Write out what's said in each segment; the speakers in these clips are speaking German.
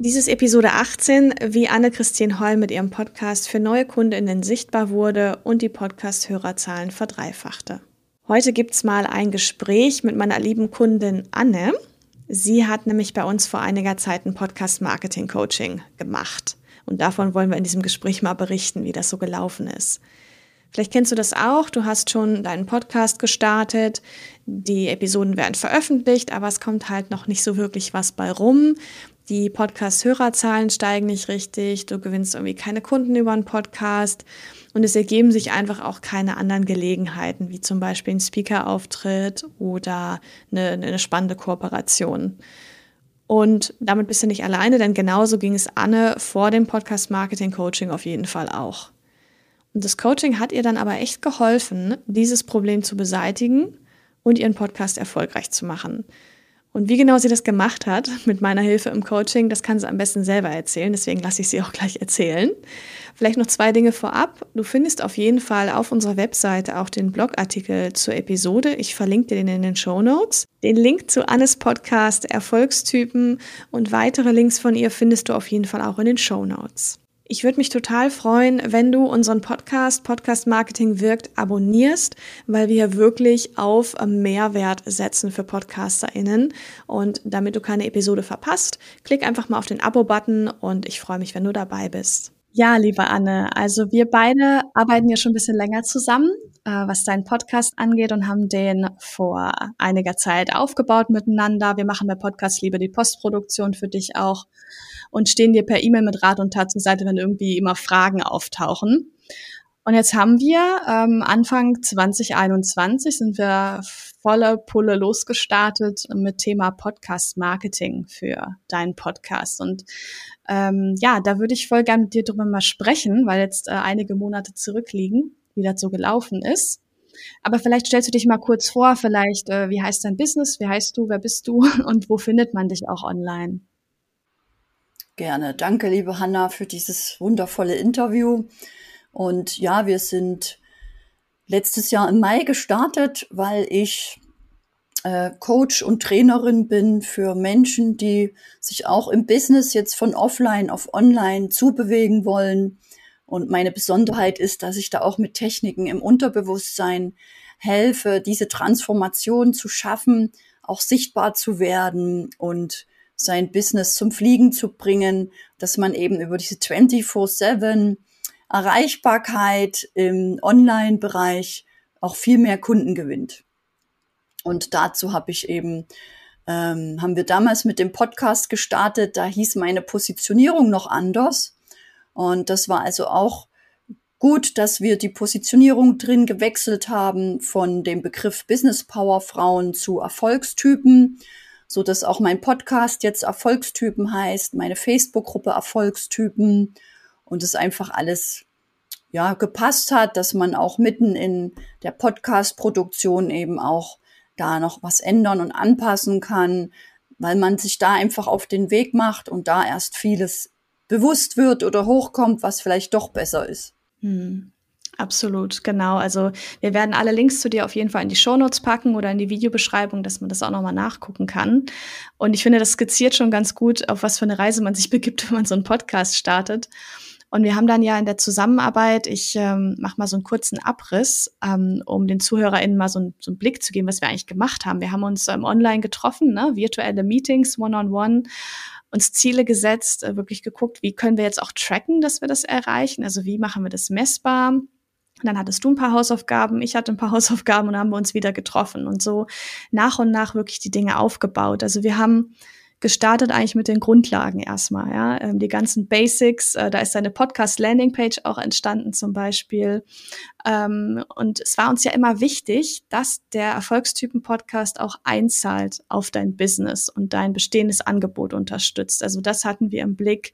Dies ist Episode 18, wie Anne-Christine Holl mit ihrem Podcast für neue KundInnen sichtbar wurde und die Podcast-Hörerzahlen verdreifachte. Heute gibt's mal ein Gespräch mit meiner lieben Kundin Anne. Sie hat nämlich bei uns vor einiger Zeit ein Podcast-Marketing-Coaching gemacht. Und davon wollen wir in diesem Gespräch mal berichten, wie das so gelaufen ist. Vielleicht kennst du das auch. Du hast schon deinen Podcast gestartet. Die Episoden werden veröffentlicht, aber es kommt halt noch nicht so wirklich was bei rum. Die Podcast-Hörerzahlen steigen nicht richtig, du gewinnst irgendwie keine Kunden über einen Podcast und es ergeben sich einfach auch keine anderen Gelegenheiten, wie zum Beispiel ein Speaker-Auftritt oder eine, eine spannende Kooperation. Und damit bist du nicht alleine, denn genauso ging es Anne vor dem Podcast Marketing Coaching auf jeden Fall auch. Und das Coaching hat ihr dann aber echt geholfen, dieses Problem zu beseitigen und ihren Podcast erfolgreich zu machen. Und wie genau sie das gemacht hat mit meiner Hilfe im Coaching, das kann sie am besten selber erzählen. Deswegen lasse ich sie auch gleich erzählen. Vielleicht noch zwei Dinge vorab. Du findest auf jeden Fall auf unserer Webseite auch den Blogartikel zur Episode. Ich verlinke dir den in den Show Notes. Den Link zu Annes Podcast Erfolgstypen und weitere Links von ihr findest du auf jeden Fall auch in den Show Notes. Ich würde mich total freuen, wenn du unseren Podcast Podcast Marketing wirkt abonnierst, weil wir wirklich auf Mehrwert setzen für PodcasterInnen. Und damit du keine Episode verpasst, klick einfach mal auf den Abo-Button und ich freue mich, wenn du dabei bist. Ja, liebe Anne, also wir beide arbeiten ja schon ein bisschen länger zusammen, äh, was deinen Podcast angeht und haben den vor einiger Zeit aufgebaut miteinander. Wir machen bei Podcast Liebe die Postproduktion für dich auch und stehen dir per E-Mail mit Rat und Tat zur Seite, wenn irgendwie immer Fragen auftauchen. Und jetzt haben wir ähm, Anfang 2021 sind wir volle Pulle losgestartet mit Thema Podcast Marketing für deinen Podcast. Und ähm, ja, da würde ich voll gerne mit dir drüber mal sprechen, weil jetzt äh, einige Monate zurückliegen, wie das so gelaufen ist. Aber vielleicht stellst du dich mal kurz vor, vielleicht, äh, wie heißt dein Business, wie heißt du, wer bist du und wo findet man dich auch online? Gerne. Danke, liebe Hanna, für dieses wundervolle Interview. Und ja, wir sind letztes Jahr im Mai gestartet, weil ich äh, Coach und Trainerin bin für Menschen, die sich auch im Business jetzt von offline auf online zubewegen wollen. Und meine Besonderheit ist, dass ich da auch mit Techniken im Unterbewusstsein helfe, diese Transformation zu schaffen, auch sichtbar zu werden und sein Business zum Fliegen zu bringen, dass man eben über diese 24-7 Erreichbarkeit im Online-Bereich auch viel mehr Kunden gewinnt. Und dazu habe ich eben, ähm, haben wir damals mit dem Podcast gestartet, da hieß meine Positionierung noch anders. Und das war also auch gut, dass wir die Positionierung drin gewechselt haben von dem Begriff Business Power Frauen zu Erfolgstypen so dass auch mein Podcast jetzt Erfolgstypen heißt, meine Facebook-Gruppe Erfolgstypen und es einfach alles ja gepasst hat, dass man auch mitten in der Podcast-Produktion eben auch da noch was ändern und anpassen kann, weil man sich da einfach auf den Weg macht und da erst vieles bewusst wird oder hochkommt, was vielleicht doch besser ist. Hm. Absolut, genau. Also wir werden alle Links zu dir auf jeden Fall in die Shownotes packen oder in die Videobeschreibung, dass man das auch nochmal nachgucken kann. Und ich finde, das skizziert schon ganz gut, auf was für eine Reise man sich begibt, wenn man so einen Podcast startet. Und wir haben dann ja in der Zusammenarbeit, ich ähm, mache mal so einen kurzen Abriss, ähm, um den ZuhörerInnen mal so, ein, so einen Blick zu geben, was wir eigentlich gemacht haben. Wir haben uns ähm, online getroffen, ne? virtuelle Meetings, One-on-One, -on -one, uns Ziele gesetzt, äh, wirklich geguckt, wie können wir jetzt auch tracken, dass wir das erreichen, also wie machen wir das messbar und dann hattest du ein paar Hausaufgaben, ich hatte ein paar Hausaufgaben und dann haben wir uns wieder getroffen und so nach und nach wirklich die Dinge aufgebaut. Also wir haben gestartet eigentlich mit den Grundlagen erstmal, ja, ähm, die ganzen Basics. Äh, da ist eine Podcast-Landing-Page auch entstanden zum Beispiel. Ähm, und es war uns ja immer wichtig, dass der Erfolgstypen-Podcast auch einzahlt auf dein Business und dein bestehendes Angebot unterstützt. Also das hatten wir im Blick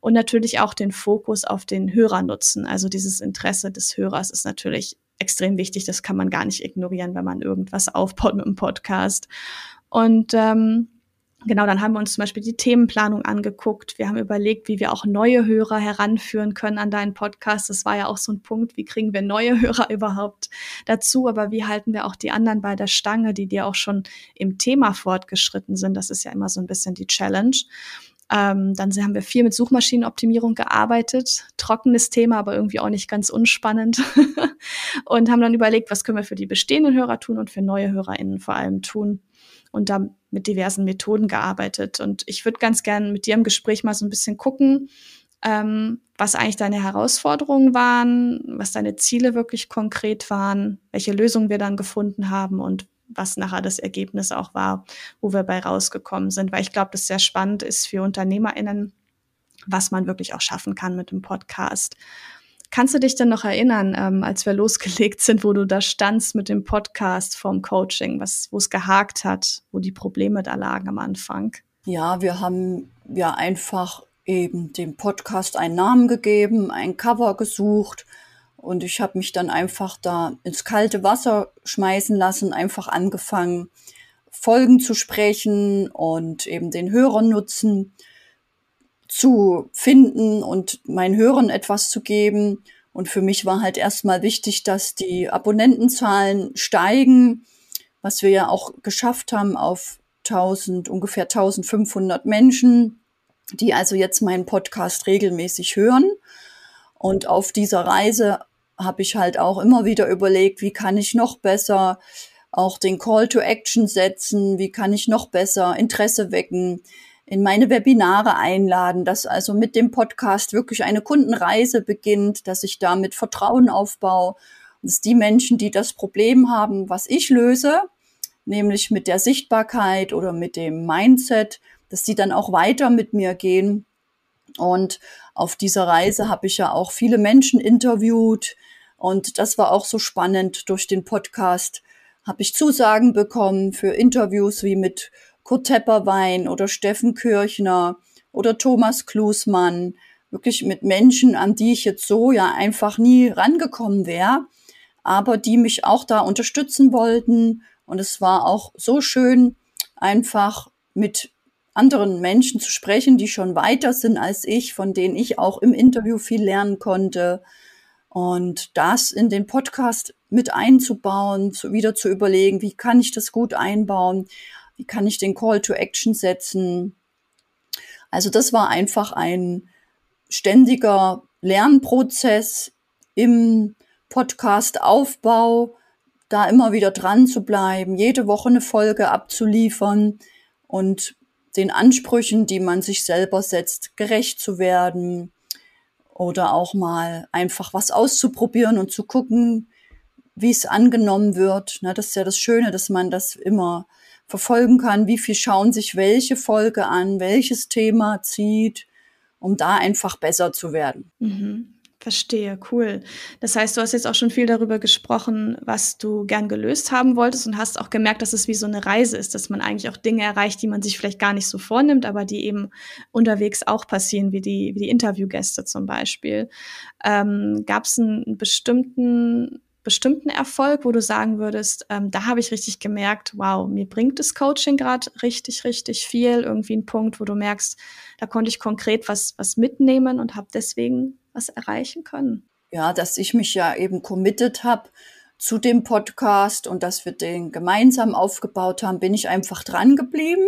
und natürlich auch den Fokus auf den Hörernutzen. Also dieses Interesse des Hörers ist natürlich extrem wichtig. Das kann man gar nicht ignorieren, wenn man irgendwas aufbaut mit einem Podcast. Und ähm, Genau, dann haben wir uns zum Beispiel die Themenplanung angeguckt. Wir haben überlegt, wie wir auch neue Hörer heranführen können an deinen Podcast. Das war ja auch so ein Punkt, wie kriegen wir neue Hörer überhaupt dazu, aber wie halten wir auch die anderen bei der Stange, die dir auch schon im Thema fortgeschritten sind. Das ist ja immer so ein bisschen die Challenge. Ähm, dann haben wir viel mit Suchmaschinenoptimierung gearbeitet. Trockenes Thema, aber irgendwie auch nicht ganz unspannend. und haben dann überlegt, was können wir für die bestehenden Hörer tun und für neue HörerInnen vor allem tun und da mit diversen Methoden gearbeitet. Und ich würde ganz gerne mit dir im Gespräch mal so ein bisschen gucken, ähm, was eigentlich deine Herausforderungen waren, was deine Ziele wirklich konkret waren, welche Lösungen wir dann gefunden haben und was nachher das Ergebnis auch war, wo wir bei rausgekommen sind. Weil ich glaube, das sehr spannend ist für UnternehmerInnen, was man wirklich auch schaffen kann mit dem Podcast. Kannst du dich denn noch erinnern, ähm, als wir losgelegt sind, wo du da standst mit dem Podcast vom Coaching, was, wo es gehakt hat, wo die Probleme da lagen am Anfang? Ja, wir haben ja einfach eben dem Podcast einen Namen gegeben, ein Cover gesucht und ich habe mich dann einfach da ins kalte Wasser schmeißen lassen, einfach angefangen, Folgen zu sprechen und eben den Hörernutzen zu finden und meinen Hörern etwas zu geben. Und für mich war halt erstmal wichtig, dass die Abonnentenzahlen steigen, was wir ja auch geschafft haben auf 1000, ungefähr 1500 Menschen, die also jetzt meinen Podcast regelmäßig hören. Und auf dieser Reise habe ich halt auch immer wieder überlegt, wie kann ich noch besser auch den Call to Action setzen, wie kann ich noch besser Interesse wecken, in meine Webinare einladen, dass also mit dem Podcast wirklich eine Kundenreise beginnt, dass ich damit Vertrauen aufbaue, dass die Menschen, die das Problem haben, was ich löse, nämlich mit der Sichtbarkeit oder mit dem Mindset, dass die dann auch weiter mit mir gehen. Und auf dieser Reise habe ich ja auch viele Menschen interviewt. Und das war auch so spannend. Durch den Podcast habe ich Zusagen bekommen für Interviews wie mit Kurt Tepperwein oder Steffen Kirchner oder Thomas Klusmann, wirklich mit Menschen, an die ich jetzt so ja einfach nie rangekommen wäre, aber die mich auch da unterstützen wollten. Und es war auch so schön, einfach mit anderen Menschen zu sprechen, die schon weiter sind als ich, von denen ich auch im Interview viel lernen konnte. Und das in den Podcast mit einzubauen, zu, wieder zu überlegen, wie kann ich das gut einbauen. Wie kann ich den Call to Action setzen? Also das war einfach ein ständiger Lernprozess im Podcast-Aufbau, da immer wieder dran zu bleiben, jede Woche eine Folge abzuliefern und den Ansprüchen, die man sich selber setzt, gerecht zu werden oder auch mal einfach was auszuprobieren und zu gucken, wie es angenommen wird. Na, das ist ja das Schöne, dass man das immer verfolgen kann, wie viel schauen sich welche Folge an, welches Thema zieht, um da einfach besser zu werden. Mhm. Verstehe, cool. Das heißt, du hast jetzt auch schon viel darüber gesprochen, was du gern gelöst haben wolltest und hast auch gemerkt, dass es wie so eine Reise ist, dass man eigentlich auch Dinge erreicht, die man sich vielleicht gar nicht so vornimmt, aber die eben unterwegs auch passieren, wie die, wie die Interviewgäste zum Beispiel. Ähm, Gab es einen bestimmten bestimmten Erfolg, wo du sagen würdest, ähm, da habe ich richtig gemerkt, wow, mir bringt das Coaching gerade richtig, richtig viel. Irgendwie ein Punkt, wo du merkst, da konnte ich konkret was, was mitnehmen und habe deswegen was erreichen können. Ja, dass ich mich ja eben committed habe zu dem Podcast und dass wir den gemeinsam aufgebaut haben, bin ich einfach dran geblieben.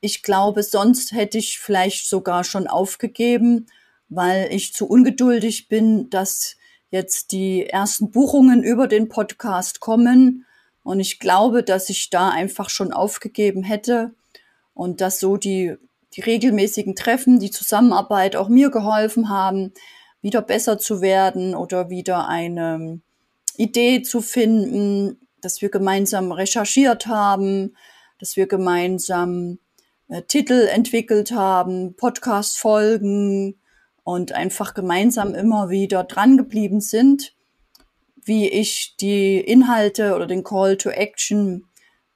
Ich glaube, sonst hätte ich vielleicht sogar schon aufgegeben, weil ich zu ungeduldig bin, dass jetzt die ersten Buchungen über den Podcast kommen. Und ich glaube, dass ich da einfach schon aufgegeben hätte und dass so die, die regelmäßigen Treffen, die Zusammenarbeit auch mir geholfen haben, wieder besser zu werden oder wieder eine Idee zu finden, dass wir gemeinsam recherchiert haben, dass wir gemeinsam äh, Titel entwickelt haben, Podcast-Folgen und einfach gemeinsam immer wieder dran geblieben sind, wie ich die Inhalte oder den Call to Action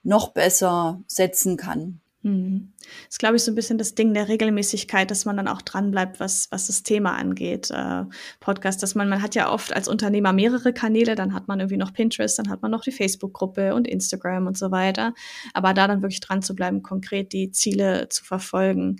noch besser setzen kann. Mhm. Das ist, glaube ich, so ein bisschen das Ding der Regelmäßigkeit, dass man dann auch dranbleibt, was, was das Thema angeht. Äh, Podcast, dass man, man hat ja oft als Unternehmer mehrere Kanäle, dann hat man irgendwie noch Pinterest, dann hat man noch die Facebook-Gruppe und Instagram und so weiter. Aber da dann wirklich dran zu bleiben, konkret die Ziele zu verfolgen.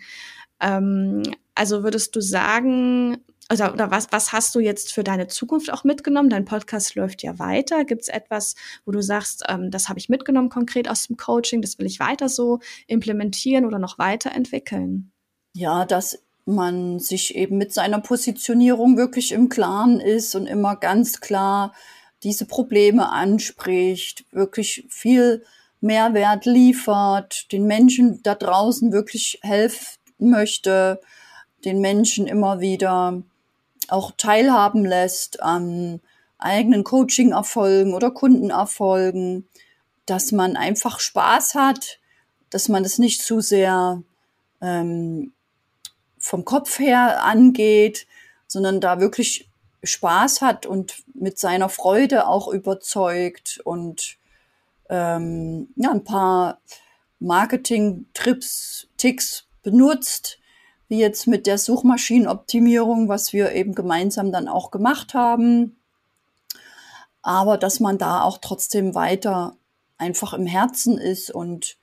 Ähm, also würdest du sagen, oder, oder was, was hast du jetzt für deine Zukunft auch mitgenommen? Dein Podcast läuft ja weiter. Gibt es etwas, wo du sagst, ähm, das habe ich mitgenommen konkret aus dem Coaching, das will ich weiter so implementieren oder noch weiterentwickeln? Ja, dass man sich eben mit seiner Positionierung wirklich im Klaren ist und immer ganz klar diese Probleme anspricht, wirklich viel Mehrwert liefert, den Menschen da draußen wirklich helfen möchte, den Menschen immer wieder auch teilhaben lässt an eigenen Coaching-Erfolgen oder Kundenerfolgen, dass man einfach Spaß hat, dass man es nicht zu sehr ähm, vom Kopf her angeht, sondern da wirklich Spaß hat und mit seiner Freude auch überzeugt und ähm, ja, ein paar Marketing-Trips, Ticks benutzt, wie jetzt mit der Suchmaschinenoptimierung, was wir eben gemeinsam dann auch gemacht haben. Aber dass man da auch trotzdem weiter einfach im Herzen ist und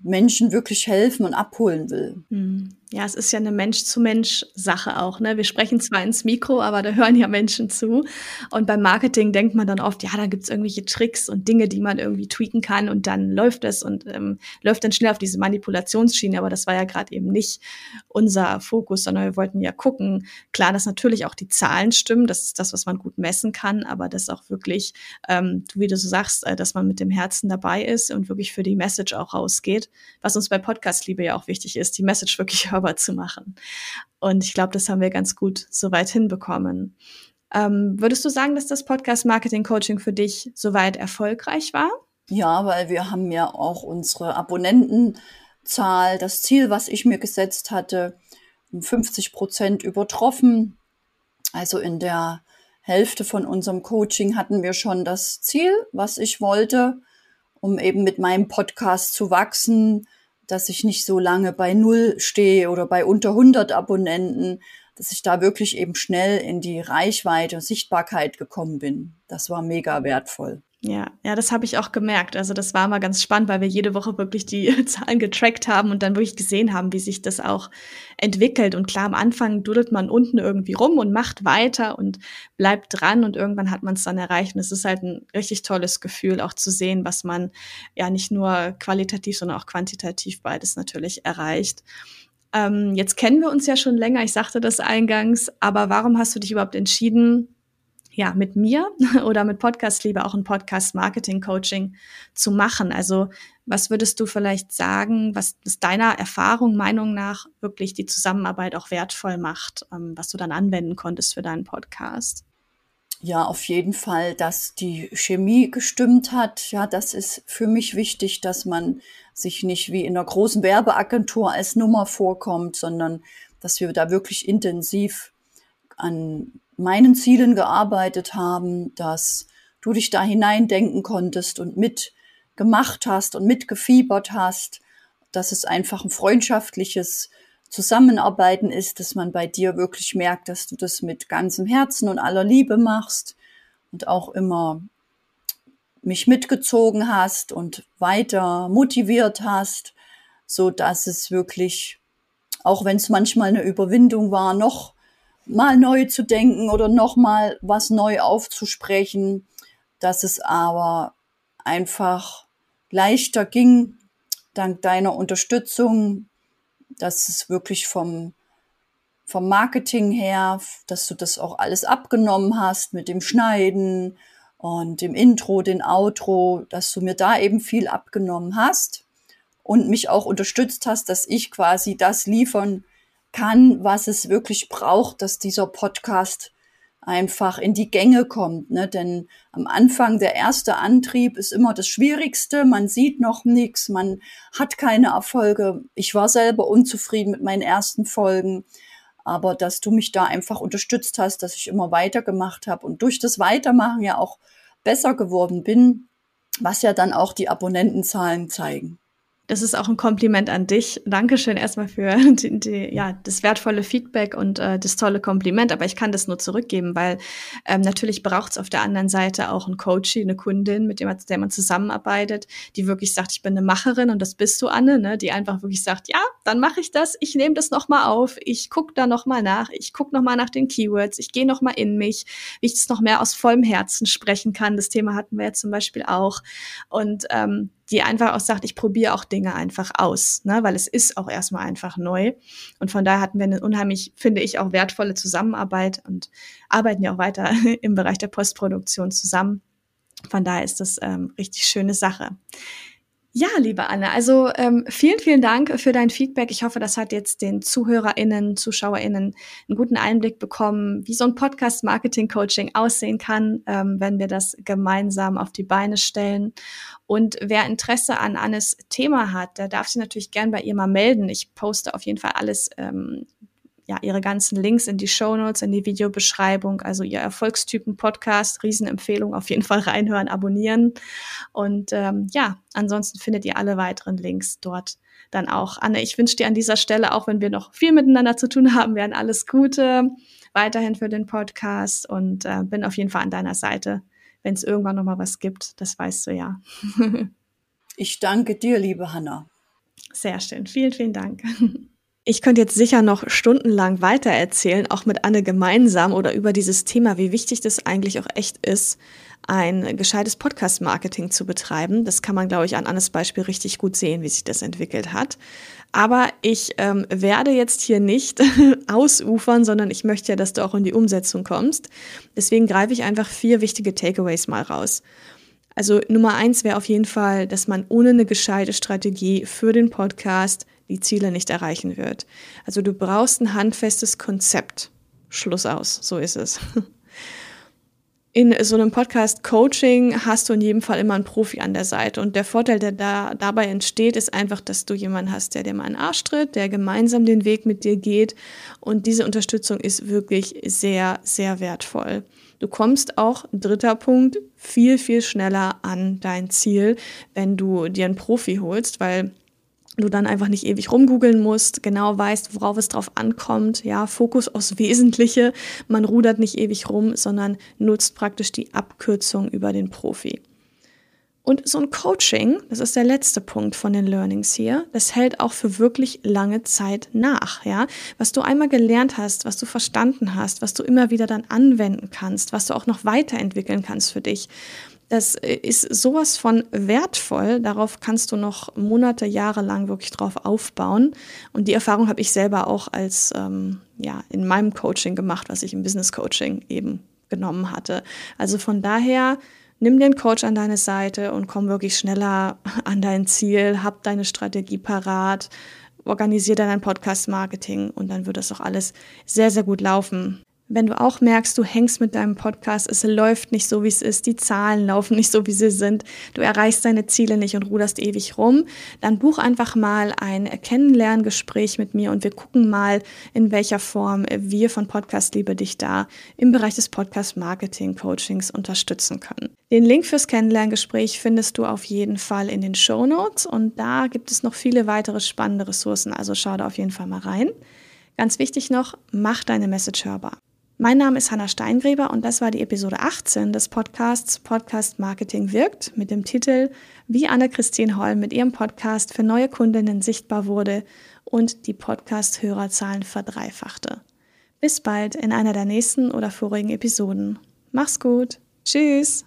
Menschen wirklich helfen und abholen will. Hm. Ja, es ist ja eine Mensch-zu-Mensch-Sache auch. Ne? Wir sprechen zwar ins Mikro, aber da hören ja Menschen zu. Und beim Marketing denkt man dann oft, ja, da gibt's irgendwelche Tricks und Dinge, die man irgendwie tweaken kann und dann läuft es und ähm, läuft dann schnell auf diese Manipulationsschiene. Aber das war ja gerade eben nicht unser Fokus, sondern wir wollten ja gucken, klar, dass natürlich auch die Zahlen stimmen, das ist das, was man gut messen kann, aber dass auch wirklich, ähm, wie du so sagst, äh, dass man mit dem Herzen dabei ist und wirklich für die Message auch rausgeht, was uns bei Podcast Liebe ja auch wichtig ist, die Message wirklich hörbar zu machen. Und ich glaube, das haben wir ganz gut soweit hinbekommen. Ähm, würdest du sagen, dass das Podcast Marketing Coaching für dich soweit erfolgreich war? Ja, weil wir haben ja auch unsere Abonnentenzahl, das Ziel, was ich mir gesetzt hatte, um 50 Prozent übertroffen. Also in der Hälfte von unserem Coaching hatten wir schon das Ziel, was ich wollte, um eben mit meinem Podcast zu wachsen, dass ich nicht so lange bei Null stehe oder bei unter 100 Abonnenten, dass ich da wirklich eben schnell in die Reichweite und Sichtbarkeit gekommen bin. Das war mega wertvoll. Ja, ja, das habe ich auch gemerkt. Also das war mal ganz spannend, weil wir jede Woche wirklich die Zahlen getrackt haben und dann wirklich gesehen haben, wie sich das auch entwickelt. Und klar, am Anfang dudelt man unten irgendwie rum und macht weiter und bleibt dran und irgendwann hat man es dann erreicht. Und es ist halt ein richtig tolles Gefühl, auch zu sehen, was man ja nicht nur qualitativ, sondern auch quantitativ beides natürlich erreicht. Ähm, jetzt kennen wir uns ja schon länger, ich sagte das eingangs, aber warum hast du dich überhaupt entschieden, ja, mit mir oder mit Podcast lieber auch ein Podcast Marketing Coaching zu machen. Also was würdest du vielleicht sagen, was, was deiner Erfahrung, Meinung nach wirklich die Zusammenarbeit auch wertvoll macht, ähm, was du dann anwenden konntest für deinen Podcast? Ja, auf jeden Fall, dass die Chemie gestimmt hat. Ja, das ist für mich wichtig, dass man sich nicht wie in einer großen Werbeagentur als Nummer vorkommt, sondern dass wir da wirklich intensiv an meinen Zielen gearbeitet haben, dass du dich da hineindenken konntest und mitgemacht hast und mitgefiebert hast, dass es einfach ein freundschaftliches Zusammenarbeiten ist, dass man bei dir wirklich merkt, dass du das mit ganzem Herzen und aller Liebe machst und auch immer mich mitgezogen hast und weiter motiviert hast, so dass es wirklich, auch wenn es manchmal eine Überwindung war, noch mal neu zu denken oder noch mal was neu aufzusprechen, dass es aber einfach leichter ging, dank deiner Unterstützung, dass es wirklich vom, vom Marketing her, dass du das auch alles abgenommen hast mit dem Schneiden und dem Intro, den Outro, dass du mir da eben viel abgenommen hast und mich auch unterstützt hast, dass ich quasi das liefern kann, was es wirklich braucht, dass dieser Podcast einfach in die Gänge kommt. Ne? Denn am Anfang der erste Antrieb ist immer das Schwierigste. Man sieht noch nichts, man hat keine Erfolge. Ich war selber unzufrieden mit meinen ersten Folgen. Aber dass du mich da einfach unterstützt hast, dass ich immer weitergemacht habe und durch das Weitermachen ja auch besser geworden bin, was ja dann auch die Abonnentenzahlen zeigen. Das ist auch ein Kompliment an dich. Dankeschön erstmal für die, die, ja, das wertvolle Feedback und äh, das tolle Kompliment. Aber ich kann das nur zurückgeben, weil ähm, natürlich braucht es auf der anderen Seite auch einen Coach, eine Kundin, mit dem der man zusammenarbeitet, die wirklich sagt, ich bin eine Macherin und das bist du, Anne, ne? die einfach wirklich sagt, ja, dann mache ich das, ich nehme das nochmal auf, ich gucke da nochmal nach, ich gucke nochmal nach den Keywords, ich gehe nochmal in mich, wie ich das noch mehr aus vollem Herzen sprechen kann. Das Thema hatten wir ja zum Beispiel auch. Und ähm, die einfach auch sagt, ich probiere auch Dinge einfach aus, ne? weil es ist auch erstmal einfach neu. Und von daher hatten wir eine unheimlich, finde ich, auch wertvolle Zusammenarbeit und arbeiten ja auch weiter im Bereich der Postproduktion zusammen. Von daher ist das ähm, richtig schöne Sache. Ja, liebe Anne, also ähm, vielen, vielen Dank für dein Feedback. Ich hoffe, das hat jetzt den ZuhörerInnen, ZuschauerInnen einen guten Einblick bekommen, wie so ein Podcast-Marketing-Coaching aussehen kann, ähm, wenn wir das gemeinsam auf die Beine stellen. Und wer Interesse an Annes Thema hat, der darf sich natürlich gern bei ihr mal melden. Ich poste auf jeden Fall alles ähm, ja, ihre ganzen Links in die Show Notes, in die Videobeschreibung, also ihr Erfolgstypen-Podcast, Riesenempfehlung, auf jeden Fall reinhören, abonnieren. Und ähm, ja, ansonsten findet ihr alle weiteren Links dort dann auch. Anne, ich wünsche dir an dieser Stelle, auch wenn wir noch viel miteinander zu tun haben werden, alles Gute weiterhin für den Podcast und äh, bin auf jeden Fall an deiner Seite, wenn es irgendwann noch mal was gibt. Das weißt du ja. ich danke dir, liebe Hanna. Sehr schön. Vielen, vielen Dank. Ich könnte jetzt sicher noch stundenlang weiter erzählen, auch mit Anne gemeinsam oder über dieses Thema, wie wichtig das eigentlich auch echt ist, ein gescheites Podcast-Marketing zu betreiben. Das kann man, glaube ich, an Annes Beispiel richtig gut sehen, wie sich das entwickelt hat. Aber ich ähm, werde jetzt hier nicht ausufern, sondern ich möchte ja, dass du auch in die Umsetzung kommst. Deswegen greife ich einfach vier wichtige Takeaways mal raus. Also Nummer eins wäre auf jeden Fall, dass man ohne eine gescheite Strategie für den Podcast die Ziele nicht erreichen wird. Also du brauchst ein handfestes Konzept. Schluss aus, so ist es. In so einem Podcast-Coaching hast du in jedem Fall immer einen Profi an der Seite. Und der Vorteil, der da dabei entsteht, ist einfach, dass du jemanden hast, der dir mal einen Arsch tritt, der gemeinsam den Weg mit dir geht. Und diese Unterstützung ist wirklich sehr, sehr wertvoll. Du kommst auch, dritter Punkt, viel, viel schneller an dein Ziel, wenn du dir einen Profi holst, weil du dann einfach nicht ewig rumgoogeln musst, genau weißt, worauf es drauf ankommt, ja, Fokus aufs Wesentliche, man rudert nicht ewig rum, sondern nutzt praktisch die Abkürzung über den Profi. Und so ein Coaching, das ist der letzte Punkt von den Learnings hier, das hält auch für wirklich lange Zeit nach, ja. Was du einmal gelernt hast, was du verstanden hast, was du immer wieder dann anwenden kannst, was du auch noch weiterentwickeln kannst für dich. Das äh, ist sowas von wertvoll. Darauf kannst du noch Monate, Jahre lang wirklich drauf aufbauen. Und die Erfahrung habe ich selber auch als ähm, ja in meinem Coaching gemacht, was ich im Business Coaching eben genommen hatte. Also von daher nimm den Coach an deine Seite und komm wirklich schneller an dein Ziel. Hab deine Strategie parat. Organisier dein Podcast-Marketing und dann wird das auch alles sehr, sehr gut laufen. Wenn du auch merkst, du hängst mit deinem Podcast, es läuft nicht so, wie es ist, die Zahlen laufen nicht so, wie sie sind, du erreichst deine Ziele nicht und ruderst ewig rum, dann buch einfach mal ein Kennenlerngespräch mit mir und wir gucken mal, in welcher Form wir von Podcast Liebe dich da im Bereich des Podcast Marketing Coachings unterstützen können. Den Link fürs Kennenlerngespräch findest du auf jeden Fall in den Show Notes und da gibt es noch viele weitere spannende Ressourcen, also schau da auf jeden Fall mal rein. Ganz wichtig noch, mach deine Message hörbar. Mein Name ist Hanna Steingräber und das war die Episode 18 des Podcasts Podcast Marketing wirkt mit dem Titel Wie Anne-Christine Holl mit ihrem Podcast für neue Kundinnen sichtbar wurde und die Podcast-Hörerzahlen verdreifachte. Bis bald in einer der nächsten oder vorigen Episoden. Mach's gut. Tschüss.